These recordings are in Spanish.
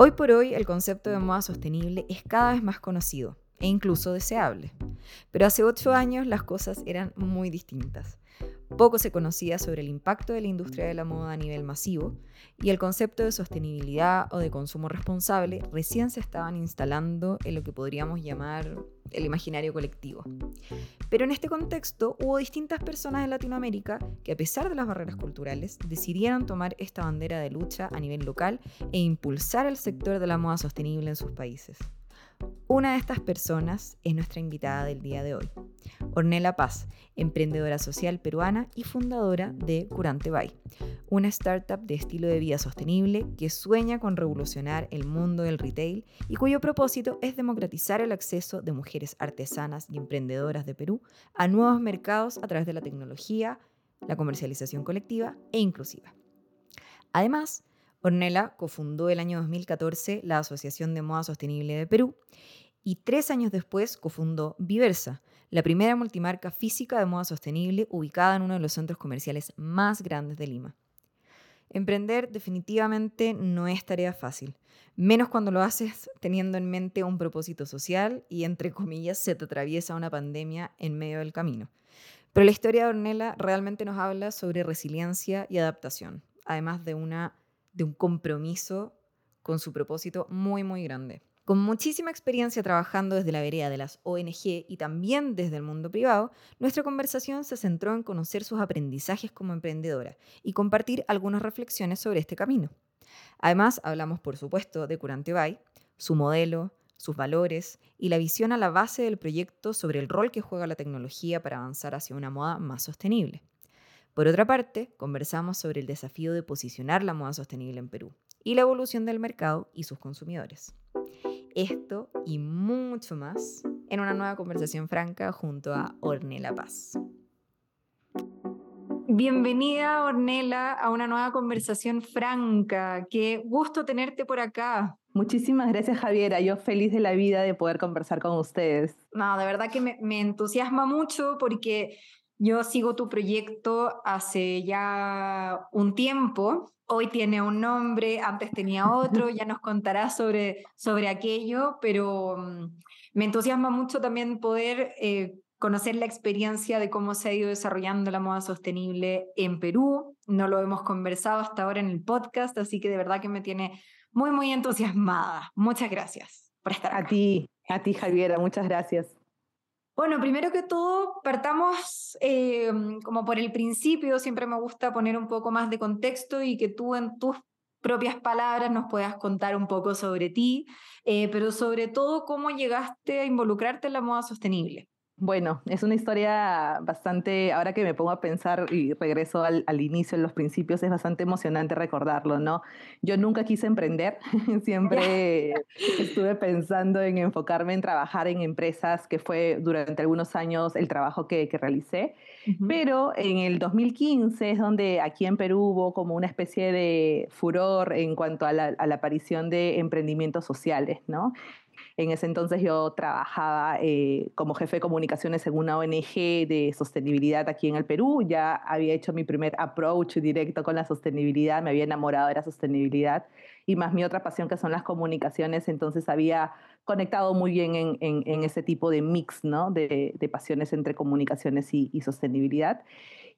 Hoy por hoy el concepto de moda sostenible es cada vez más conocido e incluso deseable. Pero hace ocho años las cosas eran muy distintas. Poco se conocía sobre el impacto de la industria de la moda a nivel masivo y el concepto de sostenibilidad o de consumo responsable recién se estaban instalando en lo que podríamos llamar el imaginario colectivo. Pero en este contexto hubo distintas personas en Latinoamérica que a pesar de las barreras culturales decidieron tomar esta bandera de lucha a nivel local e impulsar el sector de la moda sostenible en sus países. Una de estas personas es nuestra invitada del día de hoy, Ornella Paz, emprendedora social peruana y fundadora de Curante Bay, una startup de estilo de vida sostenible que sueña con revolucionar el mundo del retail y cuyo propósito es democratizar el acceso de mujeres artesanas y emprendedoras de Perú a nuevos mercados a través de la tecnología, la comercialización colectiva e inclusiva. Además, Ornella cofundó el año 2014 la Asociación de Moda Sostenible de Perú y tres años después cofundó Viversa, la primera multimarca física de moda sostenible ubicada en uno de los centros comerciales más grandes de Lima. Emprender definitivamente no es tarea fácil, menos cuando lo haces teniendo en mente un propósito social y entre comillas se te atraviesa una pandemia en medio del camino. Pero la historia de Ornella realmente nos habla sobre resiliencia y adaptación, además de una de un compromiso con su propósito muy, muy grande. Con muchísima experiencia trabajando desde la vereda de las ONG y también desde el mundo privado, nuestra conversación se centró en conocer sus aprendizajes como emprendedora y compartir algunas reflexiones sobre este camino. Además, hablamos, por supuesto, de Curante Bay, su modelo, sus valores y la visión a la base del proyecto sobre el rol que juega la tecnología para avanzar hacia una moda más sostenible. Por otra parte, conversamos sobre el desafío de posicionar la moda sostenible en Perú y la evolución del mercado y sus consumidores. Esto y mucho más en una nueva conversación franca junto a Ornella Paz. Bienvenida, Ornella, a una nueva conversación franca. Qué gusto tenerte por acá. Muchísimas gracias, Javiera. Yo feliz de la vida de poder conversar con ustedes. No, de verdad que me, me entusiasma mucho porque yo sigo tu proyecto hace ya un tiempo. Hoy tiene un nombre, antes tenía otro, ya nos contarás sobre, sobre aquello, pero mm, me entusiasma mucho también poder eh, conocer la experiencia de cómo se ha ido desarrollando la moda sostenible en Perú. No lo hemos conversado hasta ahora en el podcast, así que de verdad que me tiene muy, muy entusiasmada. Muchas gracias por estar acá. A ti, a ti, Javiera, muchas gracias. Bueno, primero que todo, partamos eh, como por el principio, siempre me gusta poner un poco más de contexto y que tú en tus propias palabras nos puedas contar un poco sobre ti, eh, pero sobre todo cómo llegaste a involucrarte en la moda sostenible. Bueno, es una historia bastante, ahora que me pongo a pensar y regreso al, inicio, en los principios, es bastante emocionante recordarlo, ¿no? Yo nunca quise emprender, siempre estuve pensando en enfocarme en trabajar en empresas, que fue durante algunos años el trabajo que, realicé, pero en el 2015 es donde aquí en Perú hubo como una especie de furor en cuanto a la, a la aparición de emprendimientos sociales, ¿no? En ese entonces yo trabajaba eh, como jefe de comunicaciones en una ONG de sostenibilidad aquí en el Perú. Ya había hecho mi primer approach directo con la sostenibilidad, me había enamorado de la sostenibilidad y más mi otra pasión que son las comunicaciones, entonces había conectado muy bien en, ese tipo de mix ¿no? de, pasiones entre comunicaciones y, y sostenibilidad.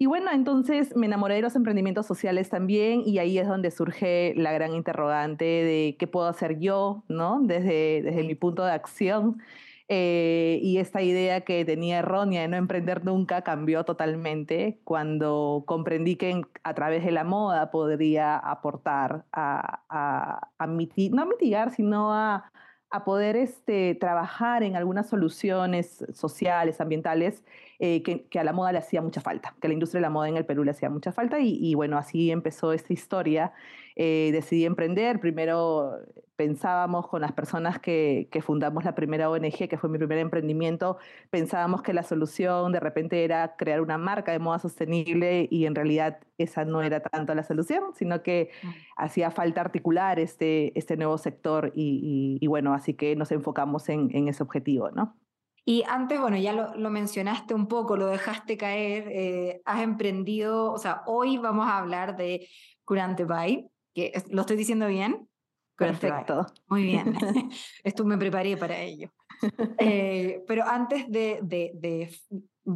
Y bueno, entonces me enamoré de los emprendimientos sociales también y ahí es donde surge la gran interrogante de qué puedo hacer yo, ¿no? Desde, desde mi punto de acción. Eh, y esta idea que tenía errónea de no emprender nunca cambió totalmente cuando comprendí que a través de la moda podría aportar a, a, a no a mitigar, sino a, a poder este, trabajar en algunas soluciones sociales, ambientales, eh, que, a la moda le hacía mucha falta, que a la industria de la moda en el Perú le hacía mucha falta. Y, bueno, así empezó esta historia. Eh, decidí emprender. Primero pensábamos con las personas que, que, fundamos la primera ONG, que fue mi primer emprendimiento, pensábamos que la solución de repente era crear una marca de moda sostenible y en realidad esa no era tanto la solución, sino que hacía falta articular este, este nuevo sector y, y, bueno, así que nos enfocamos en, en ese objetivo, ¿no? Y antes, bueno, ya lo, lo mencionaste un poco, lo dejaste caer, eh, has emprendido, o sea, hoy vamos a hablar de Curante Bay, que lo estoy diciendo bien. Perfecto. Muy bien. Esto me preparé para ello. Eh, pero antes de, de, de,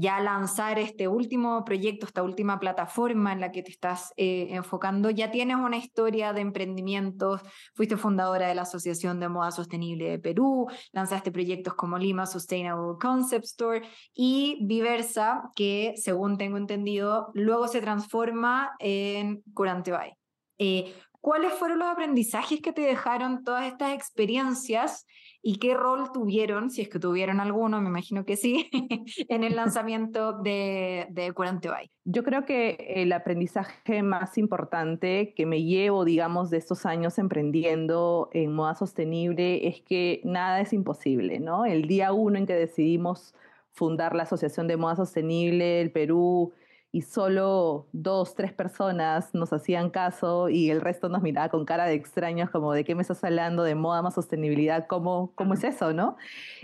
ya lanzar este último proyecto, esta última plataforma en la que te estás eh, enfocando, ya tienes una historia de emprendimientos, fuiste fundadora de la Asociación de Moda Sostenible de Perú, lanzaste proyectos como Lima Sustainable Concept Store y Viversa, que según tengo entendido, luego se transforma en Curante Bay. Eh, ¿Cuáles fueron los aprendizajes que te dejaron todas estas experiencias y qué rol tuvieron, si es que tuvieron alguno, me imagino que sí, en el lanzamiento de, de Curante Bay? Yo creo que el aprendizaje más importante que me llevo, digamos, de estos años emprendiendo en moda sostenible es que nada es imposible, ¿no? El día uno en que decidimos fundar la Asociación de Moda Sostenible, el Perú, y solo dos, tres personas nos hacían caso y el resto nos miraba con cara de extraños, como de qué me estás hablando, de moda más sostenibilidad, ¿cómo, cómo es eso, no?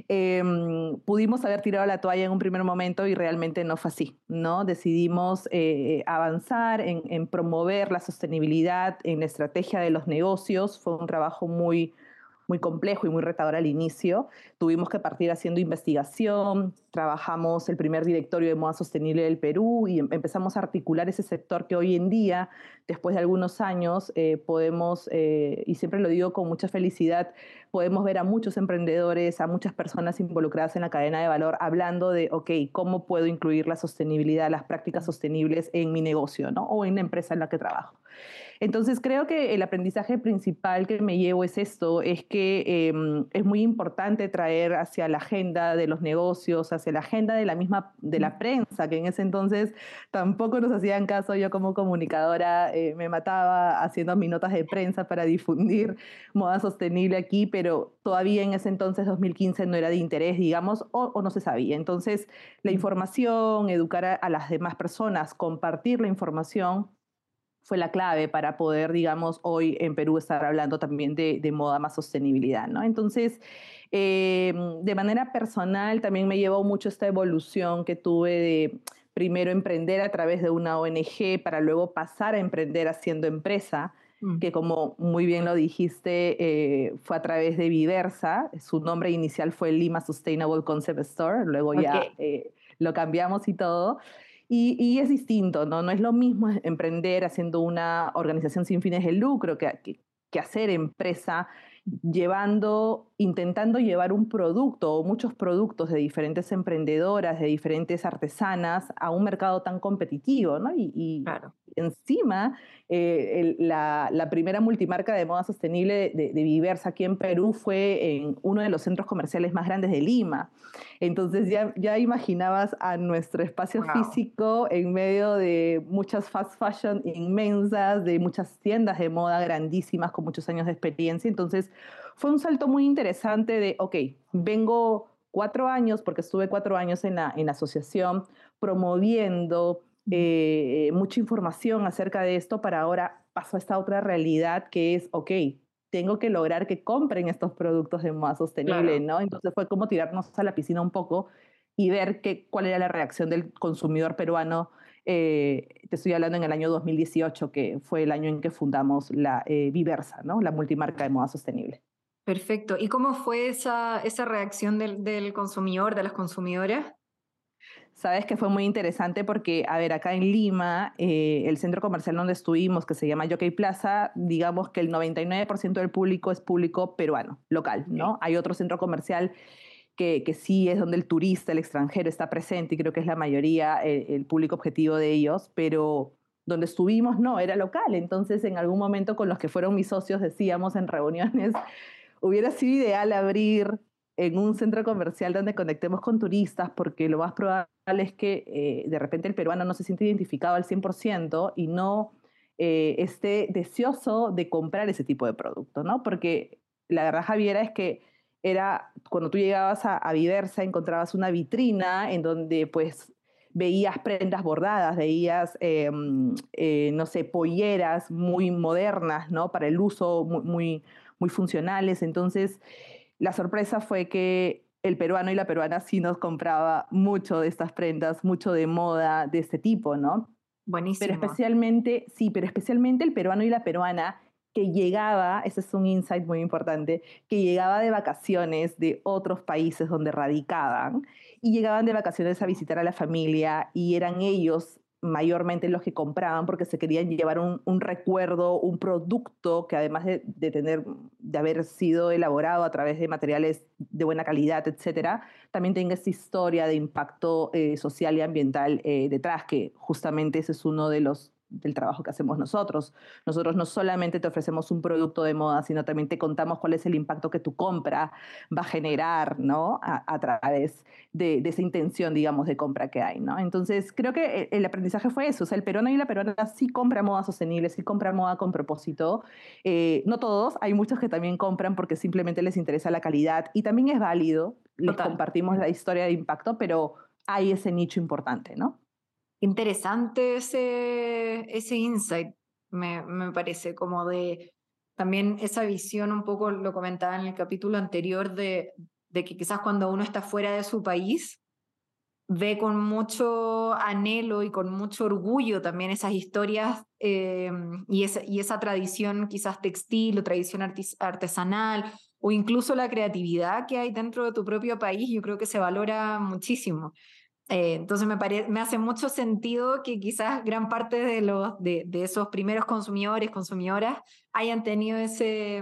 Em, pudimos haber tirado la toalla en un primer momento y realmente no fue así, ¿no? Decidimos eh, avanzar en, en promover la sostenibilidad en la estrategia de los negocios, fue un trabajo muy muy complejo y muy retador al inicio. Tuvimos que partir haciendo investigación, trabajamos el primer directorio de moda sostenible del Perú y em, empezamos a articular ese sector que hoy en día, después de algunos años, eh, podemos, eh, y siempre lo digo con mucha felicidad, podemos ver a muchos emprendedores, a muchas personas involucradas en la cadena de valor hablando de, ok, ¿cómo puedo incluir la sostenibilidad, las prácticas sostenibles en mi negocio ¿no? o en la empresa en la que trabajo? Entonces creo que el aprendizaje principal que me llevo es esto, es que em, es muy importante traer hacia la agenda de los negocios, hacia la agenda de la misma, de la prensa, que en ese entonces tampoco nos hacían caso, yo como comunicadora eh, me mataba haciendo mis notas de prensa para difundir moda sostenible aquí, pero todavía en ese entonces, 2015, no era de interés, digamos, o, no se sabía. Entonces, la información, educar a las demás personas, compartir la información, fue la clave para poder, digamos, hoy en Perú estar hablando también de, moda más sostenibilidad, ¿no? Entonces, eh, de manera personal también me llevó mucho esta evolución que tuve de primero emprender a través de una ONG para luego pasar a emprender haciendo empresa, mm. que como muy bien lo dijiste, eh, fue a través de Viversa, su nombre inicial fue Lima Sustainable Concept Store, luego ya eh, lo cambiamos y todo. Y, es distinto, ¿no? No es lo mismo emprender haciendo una organización sin fines de lucro que, que, que hacer empresa llevando, intentando llevar un producto o muchos productos de diferentes emprendedoras, de diferentes artesanas a un mercado tan competitivo, ¿no? Y, encima, eh, la, primera multimarca de moda sostenible de, de, Viversa aquí en Perú fue en uno de los centros comerciales más grandes de Lima. Entonces ya, ya imaginabas a nuestro espacio físico en medio de muchas fast fashion inmensas, de muchas tiendas de moda grandísimas con muchos años de experiencia. Entonces fue un salto muy interesante de, ok, vengo cuatro años, porque estuve cuatro años en la, en la asociación promoviendo eh, mucha información acerca de esto para ahora paso a esta otra realidad que es, ok, tengo que lograr que compren estos productos de moda sostenible, ¿no? Entonces fue como tirarnos a la piscina un poco y ver que, cuál era la reacción del consumidor peruano. Eh, te estoy hablando en el año 2018, que fue el año en que fundamos la eh, Viversa, ¿no? La multimarca de moda sostenible. Perfecto. ¿Y cómo fue esa, esa reacción del, del consumidor, de las consumidoras? Sabes que fue muy interesante porque, a ver, acá en Lima, eh, el centro comercial donde estuvimos, que se llama Jockey Plaza, digamos que el 99% del público es público peruano, local, ¿no? Hay otro centro comercial que, que, sí es donde el turista, el extranjero está presente y creo que es la mayoría, el, el público objetivo de ellos, pero donde estuvimos no, era local. Entonces, en algún momento con los que fueron mis socios decíamos en reuniones, hubiera sido ideal abrir en un centro comercial donde conectemos con turistas, porque lo más probable es que eh, de repente el peruano no se siente identificado al 100% y no eh, esté deseoso de comprar ese tipo de producto, ¿no? Porque la verdad, Javiera, es que era cuando tú llegabas a, a Viversa, encontrabas una vitrina en donde pues veías prendas bordadas, veías, em, eh, no sé, polleras muy modernas, ¿no? Para el uso, muy, muy, muy funcionales. Entonces, la sorpresa fue que el peruano y la peruana sí nos compraba mucho de estas prendas, mucho de moda de este tipo, ¿no? Buenísimo. Pero especialmente, sí, pero especialmente el peruano y la peruana que llegaba, ese es un insight muy importante, que llegaba de vacaciones de otros países donde radicaban y llegaban de vacaciones a visitar a la familia y eran ellos mayormente los que compraban porque se querían llevar un, recuerdo, un producto que además de, tener, de haber sido elaborado a través de materiales de buena calidad, etcétera, también tenga esa historia de impacto eh, social y ambiental eh, detrás, que justamente ese es uno de los del trabajo que hacemos nosotros. Nosotros no solamente te ofrecemos un producto de moda, sino también te contamos cuál es el impacto que tu compra va a generar, ¿no? A, través de, esa intención, digamos, de compra que hay, ¿no? Entonces, creo que el aprendizaje fue eso. O sea, el peruano y la peruana sí compra moda sostenible, sí compra moda con propósito. Eh, no todos, hay muchos que también compran porque simplemente les interesa la calidad y también es válido. Les compartimos la historia de impacto, pero hay ese nicho importante, ¿no? Interesante ese, ese insight, me, me parece, como de también esa visión, un poco lo comentaba en el capítulo anterior, de, de que quizás cuando uno está fuera de su país, ve con mucho anhelo y con mucho orgullo también esas historias eh, y, esa, y esa tradición quizás textil o tradición artesanal o incluso la creatividad que hay dentro de tu propio país, yo creo que se valora muchísimo. Eh, entonces me, me hace mucho sentido que quizás gran parte de, los, de, esos primeros consumidores, consumidoras, hayan tenido ese,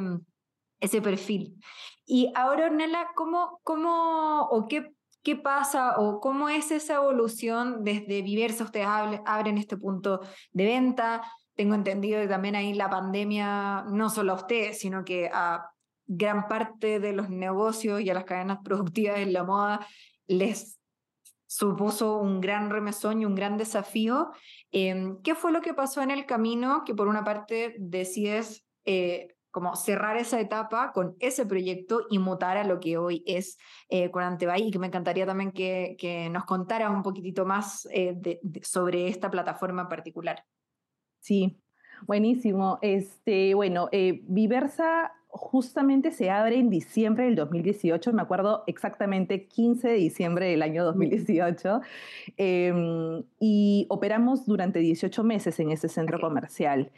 ese perfil. Y ahora, Ornella, ¿cómo, cómo o qué, qué pasa o cómo es esa evolución desde Viversa? Ustedes abren este punto de venta. Tengo entendido que también ahí la pandemia, no solo a ustedes, sino que a gran parte de los negocios y a las cadenas productivas en la moda les supuso un gran remesón y un gran desafío. Em, ¿Qué fue lo que pasó en el camino que por una parte decides eh, como cerrar esa etapa con ese proyecto y mutar a lo que hoy es eh, Bay y que me encantaría también que, que nos contaras un poquitito más eh, sobre esta plataforma en particular. Sí, buenísimo. Este, bueno, eh, Viversa justamente se abre en diciembre del 2018, me acuerdo exactamente 15 de diciembre del año 2018, em, y operamos durante 18 meses en ese centro comercial.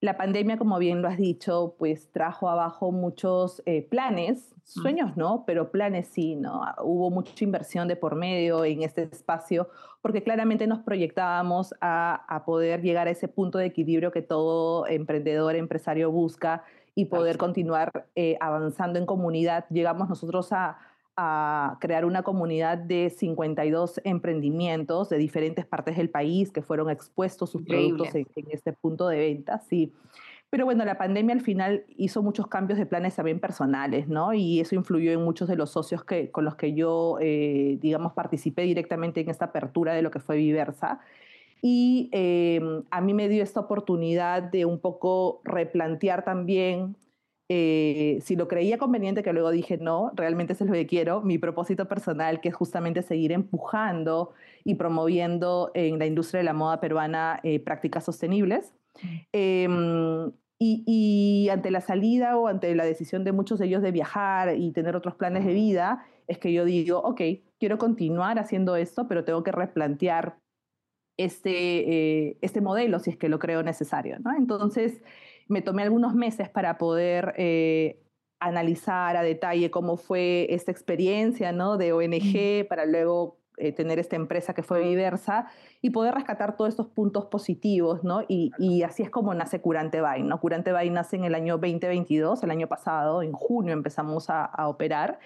La pandemia, como bien lo has dicho, pues trajo abajo muchos eh, planes, sueños no, pero planes sí, ¿no? Hubo mucha inversión de por medio en este espacio, porque claramente nos proyectábamos a, a poder llegar a ese punto de equilibrio que todo emprendedor, empresario busca, y poder continuar eh, avanzando en comunidad. Llegamos nosotros a, crear una comunidad de 52 emprendimientos de diferentes partes del país que fueron expuestos sus productos en, este punto de venta. Sí. Pero bueno, la pandemia al final hizo muchos cambios de planes también personales, ¿no? Y eso influyó en muchos de los socios que, con los que yo, eh, digamos, participé directamente en esta apertura de lo que fue Viversa. Y em, a mí me dio esta oportunidad de un poco replantear también eh, si lo creía conveniente, que luego dije no, realmente es lo que quiero, mi propósito personal, que es justamente seguir empujando y promoviendo en la industria de la moda peruana eh, prácticas sostenibles. Em, y, y, ante la salida o ante la decisión de muchos de ellos de viajar y tener otros planes de vida, es que yo digo, ok, quiero continuar haciendo esto, pero tengo que replantear este, eh, este modelo si es que lo creo necesario. ¿no? Entonces, me tomé algunos meses para poder eh, analizar a detalle cómo fue esta experiencia ¿no? de ONG para luego eh, tener esta empresa que fue diversa y poder rescatar todos estos puntos positivos, ¿no? Y, y así es como nace Curante Bay, ¿no? Curante Bay nace en el año 2022, el año pasado, en junio empezamos a, a operar,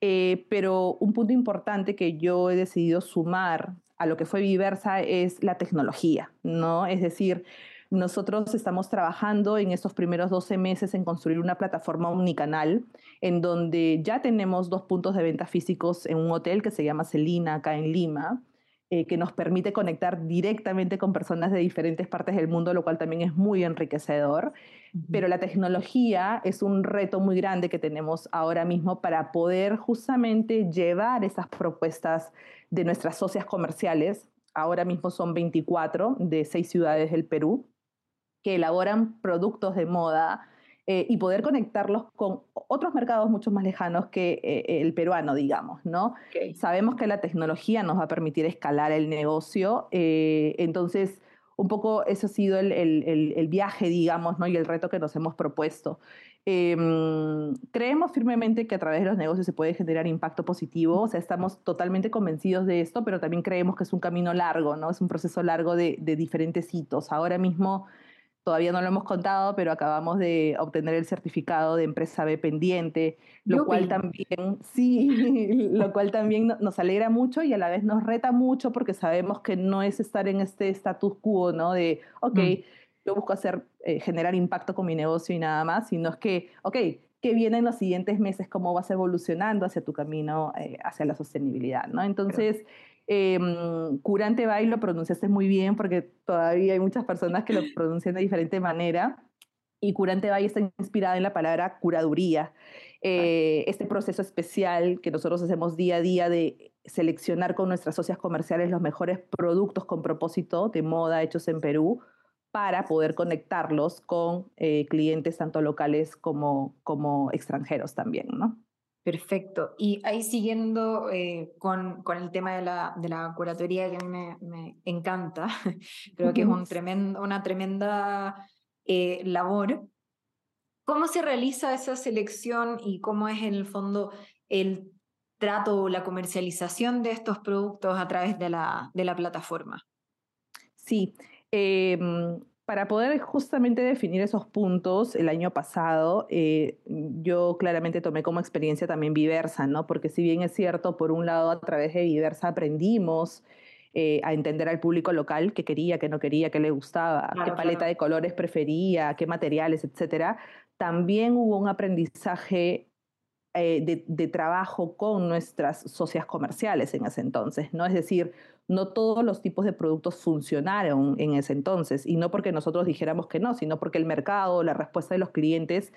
pero un punto importante que yo he decidido sumar a lo que fue Viversa es la tecnología, ¿no? Es decir, nosotros estamos trabajando en estos primeros 12 meses en construir una plataforma omnicanal en donde ya tenemos dos puntos de venta físicos en un hotel que se llama Celina, acá en Lima, eh, que nos permite conectar directamente con personas de diferentes partes del mundo, lo cual también es muy enriquecedor. Pero la tecnología es un reto muy grande que tenemos ahora mismo para poder justamente llevar esas propuestas de nuestras socias comerciales. Ahora mismo son 24 de seis ciudades del Perú que elaboran productos de moda eh, y poder conectarlos con otros mercados mucho más lejanos que eh, el peruano, digamos, ¿no? Sabemos que la tecnología nos va a permitir escalar el negocio, eh, entonces un poco eso ha sido el, el, el, viaje, digamos, ¿no? y el reto que nos hemos propuesto. Eh, creemos firmemente que a través de los negocios se puede generar impacto positivo, o sea, estamos totalmente convencidos de esto, pero también creemos que es un camino largo, ¿no? Es un proceso largo de, de diferentes hitos. Ahora mismo todavía no lo hemos contado, pero acabamos de obtener el certificado de empresa B pendiente, lo cual también, sí, lo cual también nos alegra mucho y a la vez nos reta mucho porque sabemos que no es estar en este status quo, ¿no? De, ok, mm. yo busco hacer, eh, generar impacto con mi negocio y nada más, sino es que, ok, ¿qué viene en los siguientes meses? ¿Cómo vas evolucionando hacia tu camino, eh, hacia la sostenibilidad, ¿no? Entonces, eh, curante by lo pronunciaste muy bien porque todavía hay muchas personas que lo pronuncian de diferente manera. Y curante by está inspirada en la palabra curaduría. Eh, este proceso especial que nosotros hacemos día a día de seleccionar con nuestras socias comerciales los mejores productos con propósito de moda hechos en Perú para poder conectarlos con eh, clientes tanto locales como, como extranjeros también, ¿no? Perfecto. Y ahí siguiendo eh, con, con, el tema de la, de la curatoría que a mí me, me encanta, creo que es un tremendo, una tremenda eh, labor. ¿Cómo se realiza esa selección y cómo es en el fondo el trato o la comercialización de estos productos a través de la, de la plataforma? Sí, eh, para poder justamente definir esos puntos, el año pasado eh, yo claramente tomé como experiencia también Viversa, ¿no? Porque si bien es cierto, por un lado a través de Viversa aprendimos eh, a entender al público local qué quería, qué no quería, qué le gustaba, qué paleta de colores prefería, qué materiales, etcétera. También hubo un aprendizaje eh, de, de, trabajo con nuestras socias comerciales en ese entonces, ¿no? Es decir, no todos los tipos de productos funcionaron en ese entonces, y no porque nosotros dijéramos que no, sino porque el mercado, la respuesta de los clientes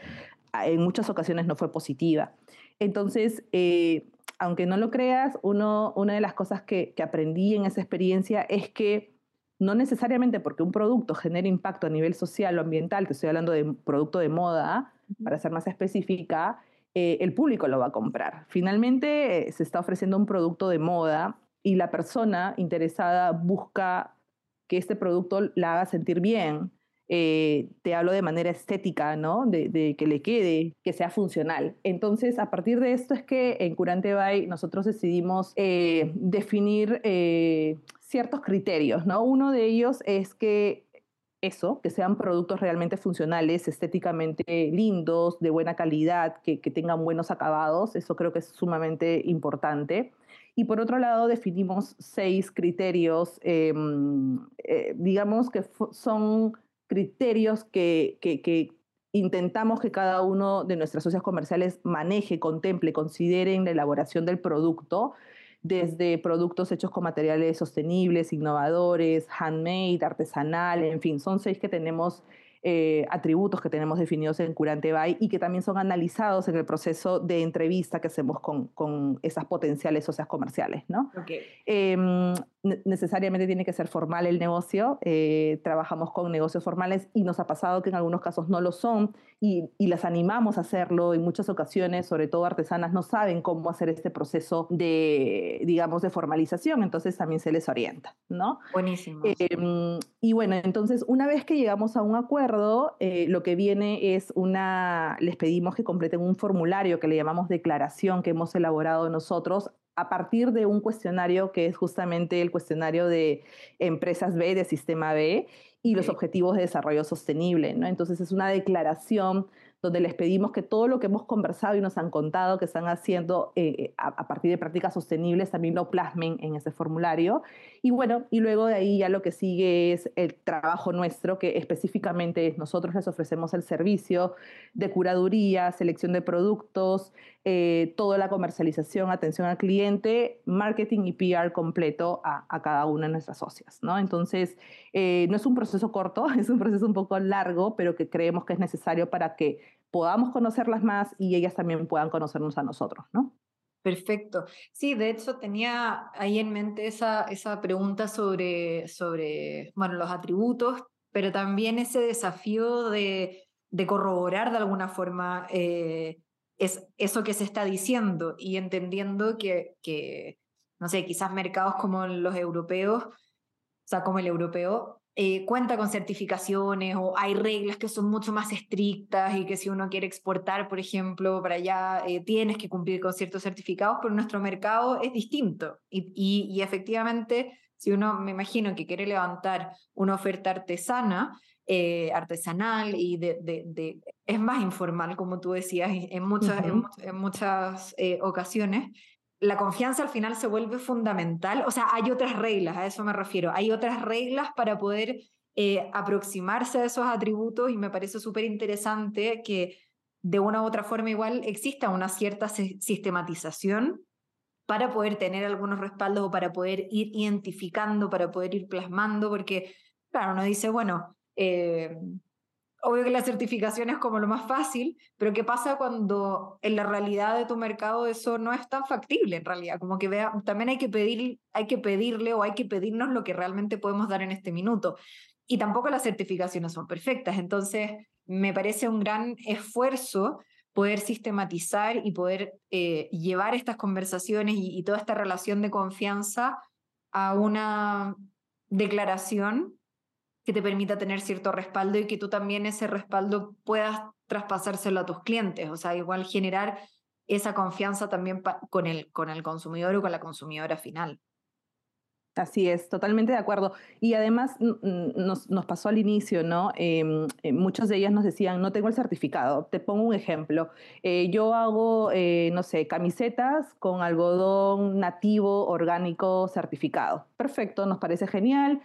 ah, en muchas ocasiones no fue positiva. Entonces, eh, aunque no lo creas, uno, una de las cosas que, que aprendí en esa experiencia es que no necesariamente porque un producto genere impacto a nivel social o ambiental, que estoy hablando de producto de moda, para ser más específica, eh, el público lo va a comprar. Finalmente, eh, se está ofreciendo un producto de moda y la persona interesada busca que este producto la haga sentir bien. Eh, te hablo de manera estética, ¿no? De, que le quede, que sea funcional. Entonces, a partir de esto es que en Curante Bay nosotros decidimos definir ciertos criterios, ¿no? Uno de ellos es que eso, que sean productos realmente funcionales, estéticamente lindos, de buena calidad, que, tengan buenos acabados, eso creo que es sumamente importante. Y por otro lado, definimos seis criterios, em, eh, digamos que son criterios que, intentamos que cada uno de nuestras socias comerciales maneje, contemple, considere en la elaboración del producto desde productos hechos con materiales sostenibles, innovadores, handmade, artesanal, en fin, son seis que tenemos eh, atributos que tenemos definidos en Curante Bay y que también son analizados en el proceso de entrevista que hacemos con, con esas potenciales socias comerciales. ¿no? Em, necesariamente tiene que ser formal el negocio, eh, trabajamos con negocios formales y nos ha pasado que en algunos casos no lo son y, y, las animamos a hacerlo. En muchas ocasiones, sobre todo artesanas, no saben cómo hacer este proceso de, digamos, de formalización, entonces también se les orienta. ¿no? Buenísimo. Em, y bueno, entonces una vez que llegamos a un acuerdo, eh, lo que viene es una, les pedimos que completen un formulario que le llamamos declaración que hemos elaborado nosotros a partir de un cuestionario que es justamente el cuestionario de empresas B, de sistema B, y los objetivos de desarrollo sostenible. ¿no? Entonces es una declaración donde les pedimos que todo lo que hemos conversado y nos han contado que están haciendo eh, a, partir de prácticas sostenibles también lo plasmen en ese formulario. Y bueno, y luego de ahí ya lo que sigue es el trabajo nuestro, que específicamente nosotros les ofrecemos el servicio de curaduría, selección de productos, eh, toda la comercialización, atención al cliente, marketing y PR completo a, cada una de nuestras socias. ¿no? Entonces, eh, no es un proceso corto, es un proceso un poco largo, pero que creemos que es necesario para que podamos conocerlas más y ellas también puedan conocernos a nosotros. ¿no? Perfecto. Sí, de hecho tenía ahí en mente esa, esa pregunta sobre, sobre bueno, los atributos, pero también ese desafío de, de corroborar de alguna forma eh, es eso que se está diciendo y entendiendo que, no sé, quizás mercados como los europeos, o sea, como el europeo, eh, cuenta con certificaciones o hay reglas que son mucho más estrictas y que si uno quiere exportar, por ejemplo, para allá eh, tienes que cumplir con ciertos certificados, pero nuestro mercado es distinto. Y, efectivamente, si uno, me imagino, que quiere levantar una oferta artesana, eh, artesanal y de, de, es más informal, como tú decías, en muchas, en, muchas ocasiones, la confianza al final se vuelve fundamental. O sea, hay otras reglas, a eso me refiero. Hay otras reglas para poder eh, aproximarse a esos atributos y me parece súper interesante que de una u otra forma igual exista una cierta sistematización para poder tener algunos respaldos o para poder ir identificando, para poder ir plasmando, porque, claro, uno dice, bueno, eh, obvio que la certificación es como lo más fácil, pero ¿qué pasa cuando en la realidad de tu mercado eso no es tan factible en realidad? Como que vea, también hay que, pedir, hay que pedirle o hay que pedirnos lo que realmente podemos dar en este minuto. Y tampoco las certificaciones son perfectas, entonces me parece un gran esfuerzo poder sistematizar y poder eh, llevar estas conversaciones y toda esta relación de confianza a una declaración que te permita tener cierto respaldo y que tú también ese respaldo puedas traspasárselo a tus clientes. O sea, igual generar esa confianza también con el, con el consumidor o con la consumidora final. Así es, totalmente de acuerdo. Y además nos, nos pasó al inicio, ¿no? Em, eh, muchos de ellas nos decían, no tengo el certificado. Te pongo un ejemplo. Eh, yo hago, eh, no sé, camisetas con algodón nativo, orgánico, certificado. Perfecto, nos parece genial.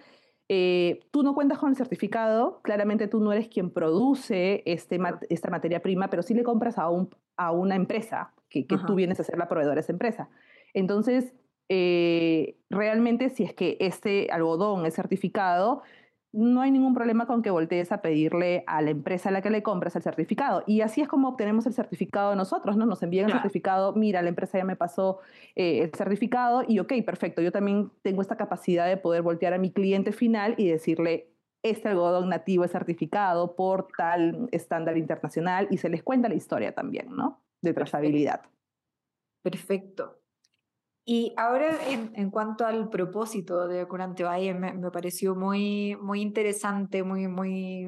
Eh, tú no cuentas con el certificado, claramente tú no eres quien produce este, esta materia prima, pero sí le compras a, un, a una empresa, que, que tú vienes a ser la proveedora de esa empresa. Entonces, eh, realmente si es que este algodón es certificado, no hay ningún problema con que voltees a pedirle a la empresa a la que le compras el certificado. Y así es como obtenemos el certificado nosotros, ¿no? Nos envían el certificado, mira, la empresa ya me pasó eh, el certificado y ok, perfecto, yo también tengo esta capacidad de poder voltear a mi cliente final y decirle, este algodón nativo es certificado por tal estándar internacional y se les cuenta la historia también, ¿no? De trazabilidad. Perfecto. Y ahora, en, cuanto al propósito de Curante Valle, me, pareció muy, muy interesante, muy, muy,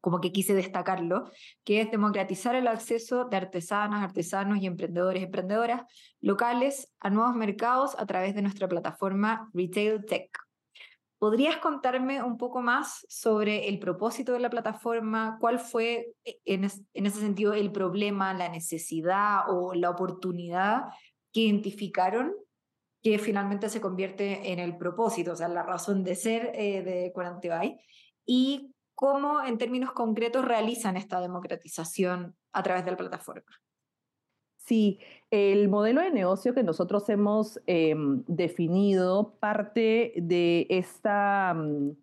como que quise destacarlo, que es democratizar el acceso de artesanas, artesanos y emprendedores, emprendedoras locales a nuevos mercados a través de nuestra plataforma Retail Tech. ¿Podrías contarme un poco más sobre el propósito de la plataforma? ¿Cuál fue e, en, en ese sentido el problema, la necesidad o la oportunidad que identificaron que finalmente se convierte en el propósito, o sea, la razón de ser eh, de Curantebay, y cómo en términos concretos realizan esta democratización a través de la plataforma. Sí, el modelo de negocio que nosotros hemos em, definido parte de esta, mm,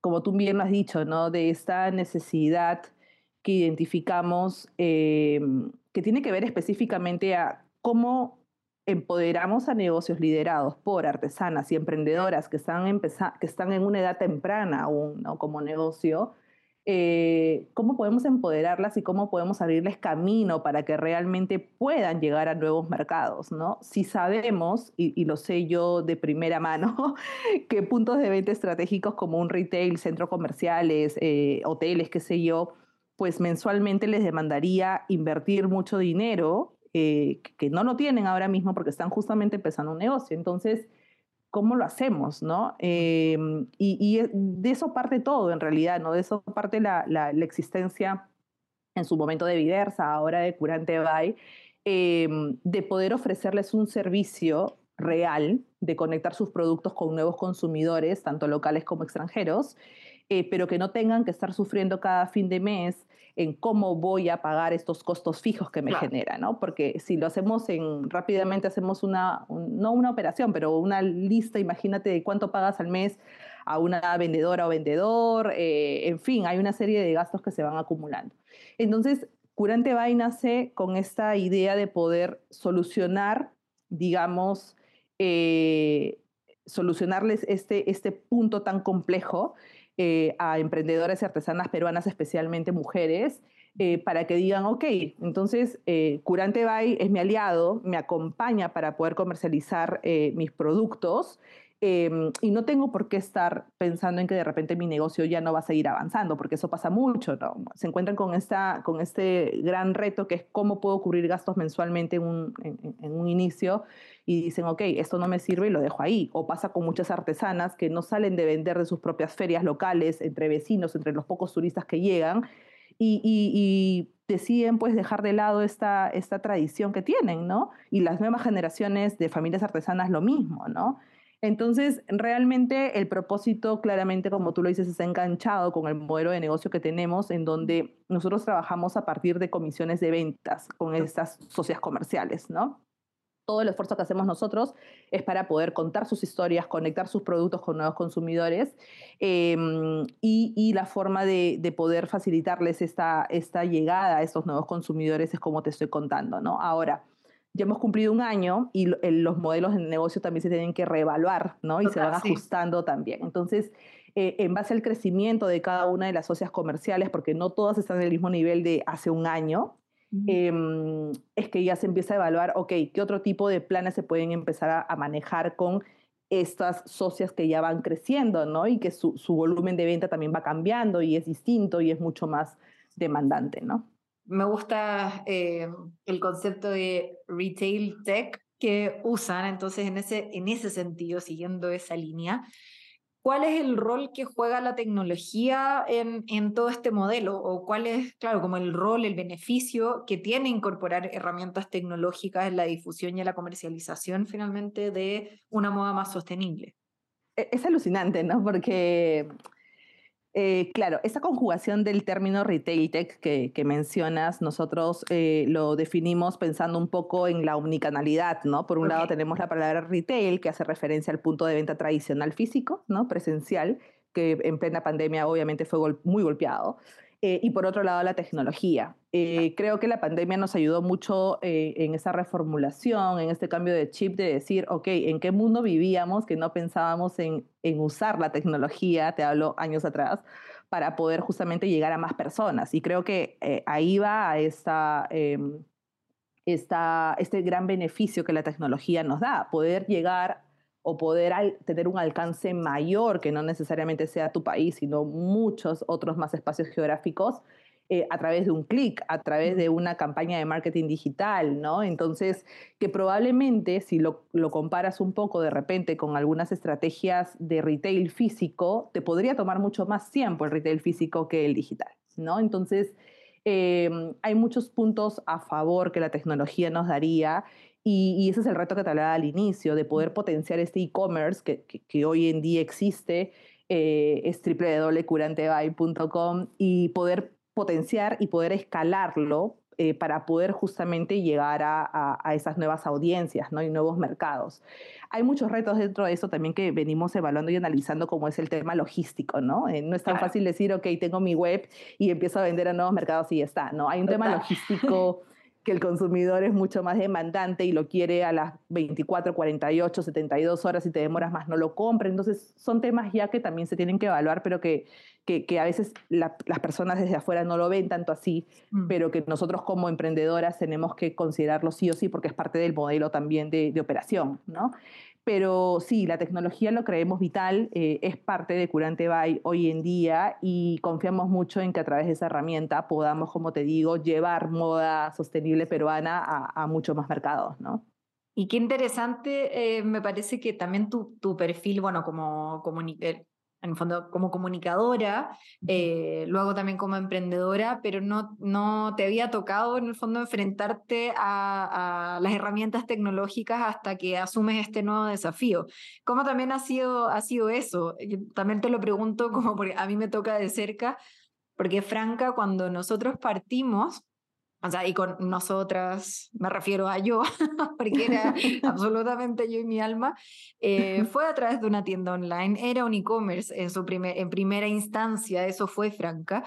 como tú bien lo has dicho, ¿no? de esta necesidad que identificamos em, que tiene que ver específicamente a cómo empoderamos a negocios liderados por artesanas y emprendedoras que están, que están en una edad temprana aún como negocio, eh, cómo podemos empoderarlas y cómo podemos abrirles camino para que realmente puedan llegar a nuevos mercados, ¿no? Si sabemos, y, lo sé yo de primera mano, que puntos de venta estratégicos como un retail, centros comerciales, eh, hoteles, qué sé yo, pues mensualmente les demandaría invertir mucho dinero eh, que no lo tienen ahora mismo porque están justamente empezando un negocio. Entonces, ¿cómo lo hacemos? ¿no? Em, y, de eso parte todo en realidad, ¿no? de eso parte la, la, existencia en su momento de Viversa, ahora de Curante Bay, em, de poder ofrecerles un servicio real de conectar sus productos con nuevos consumidores, tanto locales como extranjeros, eh, pero que no tengan que estar sufriendo cada fin de mes en cómo voy a pagar estos costos fijos que me genera, ¿no? Porque si lo hacemos en, rápidamente hacemos una, no una operación, pero una lista, imagínate de cuánto pagas al mes a una vendedora o vendedor, eh, en fin, hay una serie de gastos que se van acumulando. Entonces, Curante Bay nace con esta idea de poder solucionar, digamos, eh, solucionarles este, este punto tan complejo eh, a emprendedoras y artesanas peruanas, especialmente mujeres, eh, para que digan, ok, entonces eh, Curante Bay es mi aliado, me acompaña para poder comercializar mis productos Em, y no tengo por qué estar pensando en que de repente mi negocio ya no va a seguir avanzando, porque eso pasa mucho, ¿no? Se encuentran con, esta, con este gran reto que es cómo puedo cubrir gastos mensualmente en un, en, un inicio y dicen, ok, esto no me sirve y lo dejo ahí. O pasa con muchas artesanas que no salen de vender de sus propias ferias locales, entre vecinos, entre los pocos turistas que llegan, y, y, deciden pues dejar de lado esta, esta tradición que tienen, ¿no? Y las nuevas generaciones de familias artesanas lo mismo, ¿no? Entonces, realmente el propósito, claramente, como tú lo dices, está enganchado con el modelo de negocio que tenemos, en donde nosotros trabajamos a partir de comisiones de ventas con estas socias comerciales, ¿no? Todo el esfuerzo que hacemos nosotros es para poder contar sus historias, conectar sus productos con nuevos consumidores em, y, la forma de, poder facilitarles esta, esta llegada a estos nuevos consumidores es como te estoy contando, ¿no? Ahora, ya hemos cumplido un año y los modelos de negocio también se tienen que reevaluar, ¿no? Y se van ajustando también. Entonces, eh, en base al crecimiento de cada una de las socias comerciales, porque no todas están en el mismo nivel de hace un año, em, es que ya se empieza a evaluar, ok, ¿qué otro tipo de planes se pueden empezar a, manejar con estas socias que ya van creciendo, ¿no? Y que su, su volumen de venta también va cambiando y es distinto y es mucho más demandante, ¿no? Me gusta eh, el concepto de retail tech que usan, entonces en ese, en ese sentido, siguiendo esa línea, ¿cuál es el rol que juega la tecnología en, en todo este modelo? ¿O cuál es, claro, como el rol, el beneficio que tiene incorporar herramientas tecnológicas en la difusión y en la comercialización finalmente de una moda más sostenible? E, es alucinante, ¿no? Porque eh, claro, esa conjugación del término retail tech que, mencionas, nosotros eh, lo definimos pensando un poco en la omnicanalidad, ¿no? Por un lado tenemos la palabra retail, que hace referencia al punto de venta tradicional físico, ¿no? Presencial, que en plena pandemia obviamente fue muy golpeado. Eh, y por otro lado, la tecnología. Eh, creo que la pandemia nos ayudó mucho eh, en esa reformulación, en este cambio de chip de decir, ok, ¿en qué mundo vivíamos que no pensábamos en, en usar la tecnología, te hablo años atrás, para poder justamente llegar a más personas? Y creo que ahí va esta, em, esta, este gran beneficio que la tecnología nos da, poder llegar o poder tener un alcance mayor, que no necesariamente sea tu país, sino muchos otros más espacios geográficos, eh, a través de un clic, a través de una campaña de marketing digital, ¿no? Entonces, que probablemente si lo, lo, comparas un poco de repente con algunas estrategias de retail físico, te podría tomar mucho más tiempo el retail físico que el digital, ¿no? Entonces, em, hay muchos puntos a favor que la tecnología nos daría y, ese es el reto que te hablaba al inicio, de poder potenciar este e-commerce que, que, hoy en día existe, eh, es www.curantebay.com y poder potenciar y poder escalarlo eh, para poder justamente llegar a, a, esas nuevas audiencias ¿no? y nuevos mercados. Hay muchos retos dentro de eso también que venimos evaluando y analizando, como es el tema logístico. No, eh, no es tan fácil decir, ok, tengo mi web y empiezo a vender a nuevos mercados y ya está. ¿no? Hay un tema logístico que el consumidor es mucho más demandante y lo quiere a las 24, 48, 72 horas y te demoras más, no lo compra. Entonces, son temas ya que también se tienen que evaluar, pero que, que, a veces las personas desde afuera no lo ven tanto así, mm. pero que nosotros como emprendedoras tenemos que considerarlo sí o sí porque es parte del modelo también de, de operación, ¿no? Pero sí, la tecnología lo creemos vital, eh, es parte de Curante Bay hoy en día y confiamos mucho en que a través de esa herramienta podamos, como te digo, llevar moda sostenible peruana a, muchos más mercados, ¿no? Y qué interesante, eh, me parece que también tu, tu perfil, bueno, como, como en el fondo como comunicadora, eh, luego también como emprendedora, pero no, no te había tocado en el fondo enfrentarte a, las herramientas tecnológicas hasta que asumes este nuevo desafío. ¿Cómo también ha sido, ha sido eso? también te lo pregunto como porque a mí me toca de cerca, porque Franca, cuando nosotros partimos, o sea, y con nosotras, me refiero a yo, porque era absolutamente yo y mi alma, eh, fue a través de una tienda online, era un e-commerce en, su primer, en primera instancia, eso fue Franca,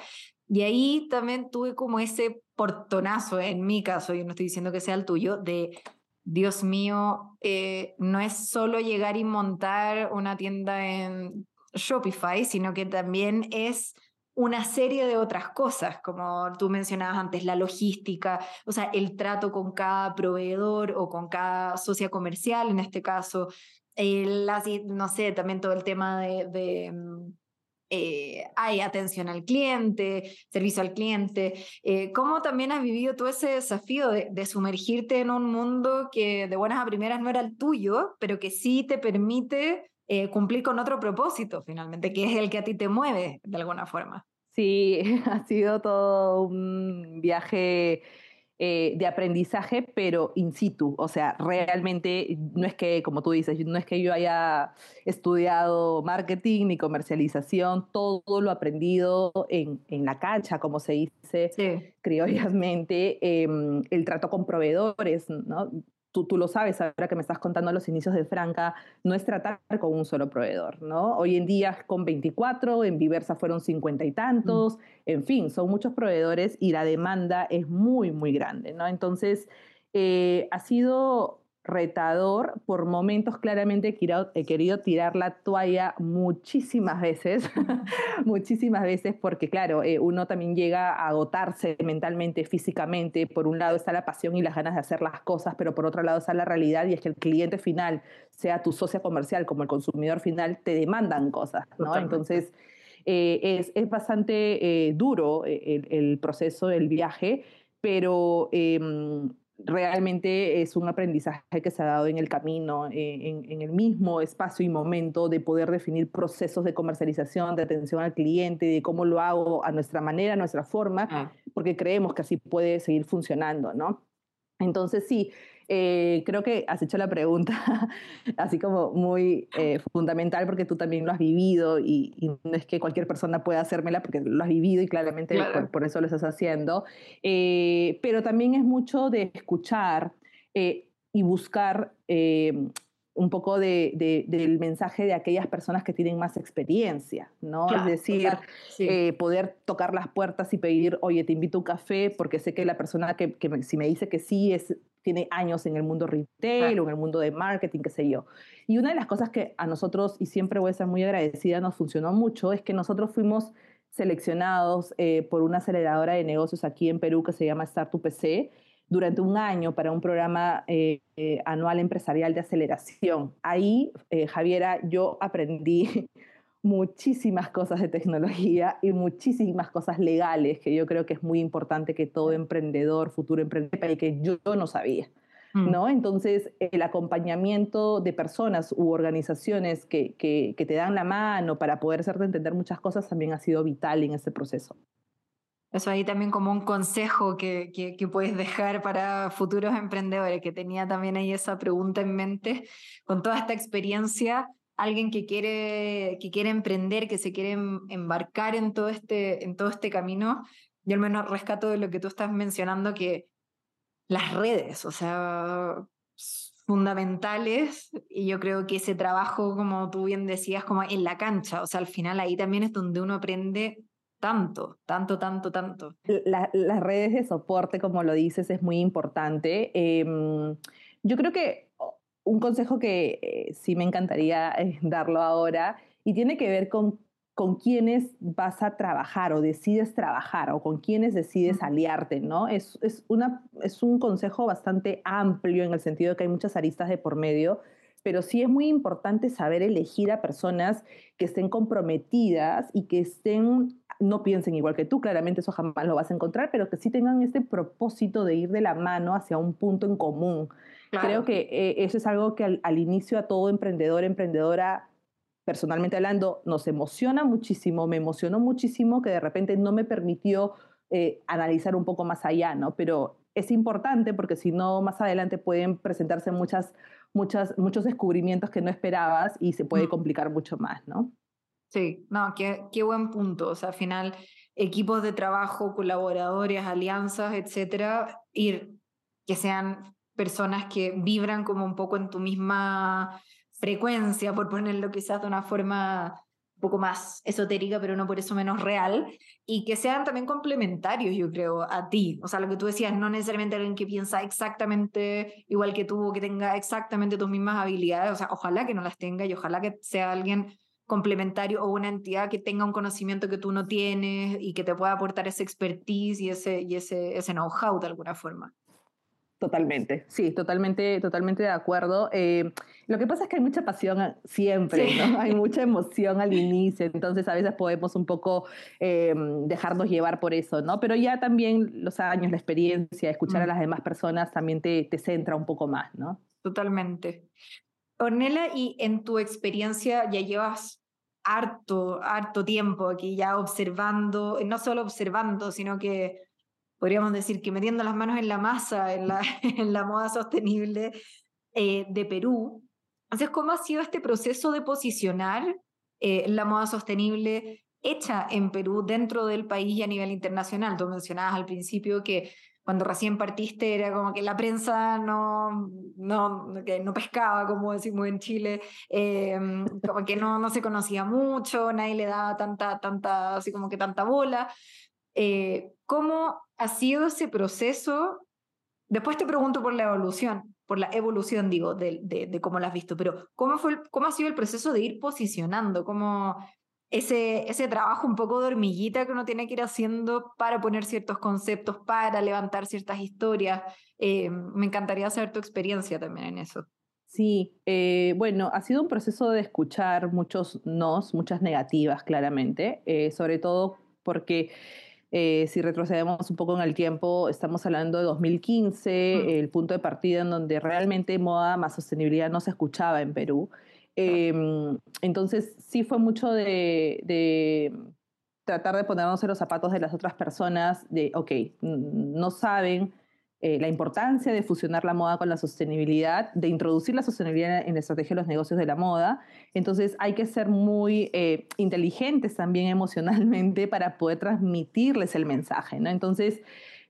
y ahí también tuve como ese portonazo, en mi caso, yo no estoy diciendo que sea el tuyo, de, Dios mío, eh, no es solo llegar y montar una tienda en Shopify, sino que también es una serie de otras cosas, como tú mencionabas antes, la logística, o sea, el trato con cada proveedor o con cada socia comercial, en este caso, el, no sé, también todo el tema de, mm, eh, hay atención al cliente, servicio al cliente. Eh, ¿Cómo también has vivido tú ese desafío de, sumergirte en un mundo que de buenas a primeras no era el tuyo, pero que sí te permite eh, cumplir con otro propósito finalmente, que es el que a ti te mueve de alguna forma? Sí, ha sido todo un viaje eh, de aprendizaje, pero in situ. O sea, realmente no es que, como tú dices, no es que yo haya estudiado marketing ni comercialización, todo lo aprendido en, en la cancha, como se dice criollamente, em, el trato con proveedores, ¿no? Tú, tú, lo sabes, ahora que me estás contando los inicios de Franca, no es tratar con un solo proveedor, ¿no? Hoy en día con 24, en Viversa fueron 50 y tantos, mm. en fin, son muchos proveedores y la demanda es muy, muy grande, ¿no? Entonces, eh, ha sido retador. Por momentos claramente he querido, tirar la toalla muchísimas veces, muchísimas veces, porque claro, eh, uno también llega a agotarse mentalmente, físicamente. Por un lado está la pasión y las ganas de hacer las cosas, pero por otro lado está la realidad y es que el cliente final, sea tu socia comercial como el consumidor final, te demandan cosas, ¿no? Entonces... Eh, es, bastante eh, duro el, el, proceso del viaje, pero em, realmente es un aprendizaje que se ha dado en el camino, en, el mismo espacio y momento de poder definir procesos de comercialización, de atención al cliente, de cómo lo hago a nuestra manera, a nuestra forma, ah. porque creemos que así puede seguir funcionando, ¿no? Entonces sí, eh, creo que has hecho la pregunta así como muy eh, fundamental porque tú también lo has vivido y, no es que cualquier persona pueda hacérmela porque lo has vivido y claramente por, eso lo estás haciendo. Eh, pero también es mucho de escuchar y buscar un poco de, del mensaje de aquellas personas que tienen más experiencia, ¿no? es decir, poder tocar las puertas y pedir, oye, te invito a un café, porque sé que la persona que, que si me dice que sí es tiene años en el mundo retail o en el mundo de marketing, qué sé yo. Y una de las cosas que a nosotros, y siempre voy a ser muy agradecida, nos funcionó mucho, es que nosotros fuimos seleccionados eh, por una aceleradora de negocios aquí en Perú que se llama Startup PC durante un año para un programa eh, eh, anual empresarial de aceleración. Ahí, Javiera, yo aprendí muchísimas cosas de tecnología y muchísimas cosas legales que yo creo que es muy importante que todo emprendedor, futuro emprendedor, que yo no sabía. Mm. ¿No? Entonces, el acompañamiento de personas u organizaciones que, que, te dan la mano para poder hacerte entender muchas cosas también ha sido vital en ese proceso. Eso ahí también como un consejo que, que, que, puedes dejar para futuros emprendedores, que tenía también ahí esa pregunta en mente, con toda esta experiencia, alguien que quiere, que quiere emprender, que se quiere em, embarcar en todo, este, en todo este camino, yo al menos rescato de lo que tú estás mencionando, que las redes, o sea, fundamentales, y yo creo que ese trabajo, como tú bien decías, como en la cancha, o sea, al final ahí también es donde uno aprende tanto, tanto, tanto, tanto. las redes de soporte, como lo dices, es muy importante. Em, yo creo que un consejo que eh, sí me encantaría eh, darlo ahora y tiene que ver con con quiénes vas a trabajar o decides trabajar o con quiénes decides aliarte, ¿no? Es, es, una, es un consejo bastante amplio en el sentido de que hay muchas aristas de por medio, pero sí es muy importante saber elegir a personas que estén comprometidas y que estén, no piensen igual que tú, claramente eso jamás lo vas a encontrar, pero que sí tengan este propósito de ir de la mano hacia un punto en común. Creo que eh, eso es algo que al, inicio a todo emprendedor, emprendedora, personalmente hablando, nos emociona muchísimo, me emocionó muchísimo que de repente no me permitió eh, analizar un poco más allá, ¿no? Pero es importante porque si no, más adelante pueden presentarse muchas, muchas, muchos descubrimientos que no esperabas y se puede complicar mucho más, ¿no? Sí, no, qué, qué buen punto. O sea, al final, equipos de trabajo, colaboradores, alianzas, etcétera, ir que sean personas que vibran como un poco en tu misma frecuencia, por ponerlo quizás de una forma un poco más esotérica, pero no por eso menos real, y que sean también complementarios, yo creo, a ti. O sea, lo que tú decías, no necesariamente alguien que piensa exactamente igual que tú, que tenga exactamente tus mismas habilidades, o sea, ojalá que no las tenga y ojalá que sea alguien complementario o una entidad que tenga un conocimiento que tú no tienes y que te pueda aportar ese expertise y ese, y ese, ese know-how de alguna forma. Totalmente, sí, totalmente, totalmente de acuerdo. Eh, lo que pasa es que hay mucha pasión siempre, ¿no? Hay mucha emoción al inicio, entonces a veces podemos un poco eh, dejarnos llevar por eso, ¿no? Pero ya también los años, la experiencia, escuchar a mm. las demás personas también te, te centra un poco más, ¿no? Totalmente. Ornella, y en tu experiencia ya llevas harto, harto tiempo aquí ya observando, no solo observando, sino que podríamos decir que metiendo las manos en la masa, en la, en la moda sostenible eh, de Perú. Entonces, ¿cómo ha sido este proceso de posicionar eh, la moda sostenible hecha en Perú dentro del país y a nivel internacional? Tú mencionabas al principio que cuando recién partiste era como que la prensa no, no, que no pescaba, como decimos en Chile, eh, como que no, no se conocía mucho, nadie le daba tanta, tanta, así como que tanta bola. Eh, ¿Cómo ha sido ese proceso? Después te pregunto por la evolución, por la evolución, digo, de, de, cómo la has visto, pero ¿cómo, fue ¿cómo ha sido el proceso de ir posicionando? ¿Cómo ese, ese trabajo un poco de hormiguita que uno tiene que ir haciendo para poner ciertos conceptos, para levantar ciertas historias? Eh, me encantaría saber tu experiencia también en eso. Sí, eh, bueno, ha sido un proceso de escuchar muchos nos, muchas negativas, claramente, sobre todo porque eh, si retrocedemos un poco en el tiempo, estamos hablando de 2015, el punto de partida en donde realmente moda más sostenibilidad no se escuchaba en Perú. Em, entonces, sí fue mucho de, de, tratar de ponernos en los zapatos de las otras personas, de, ok, no saben eh, la importancia de fusionar la moda con la sostenibilidad, de introducir la sostenibilidad en la estrategia de los negocios de la moda. Entonces hay que ser muy eh, inteligentes también emocionalmente para poder transmitirles el mensaje. ¿no? Entonces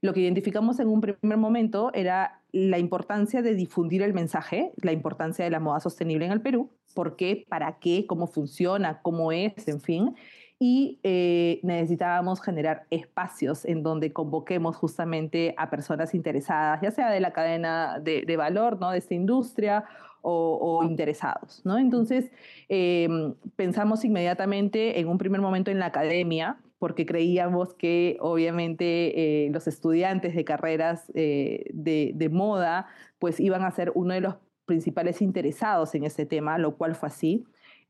lo que identificamos en un primer momento era la importancia de difundir el mensaje, la importancia de la moda sostenible en el Perú, por qué, para qué, cómo funciona, cómo es, en fin y eh, necesitábamos generar espacios en donde convoquemos justamente a personas interesadas, ya sea de la cadena de, valor ¿no? de esta industria o, interesados. ¿no? Entonces, em, pensamos inmediatamente en un primer momento en la academia, porque creíamos que obviamente eh, los estudiantes de carreras eh, de, de moda pues iban a ser uno de los principales interesados en ese tema, lo cual fue así.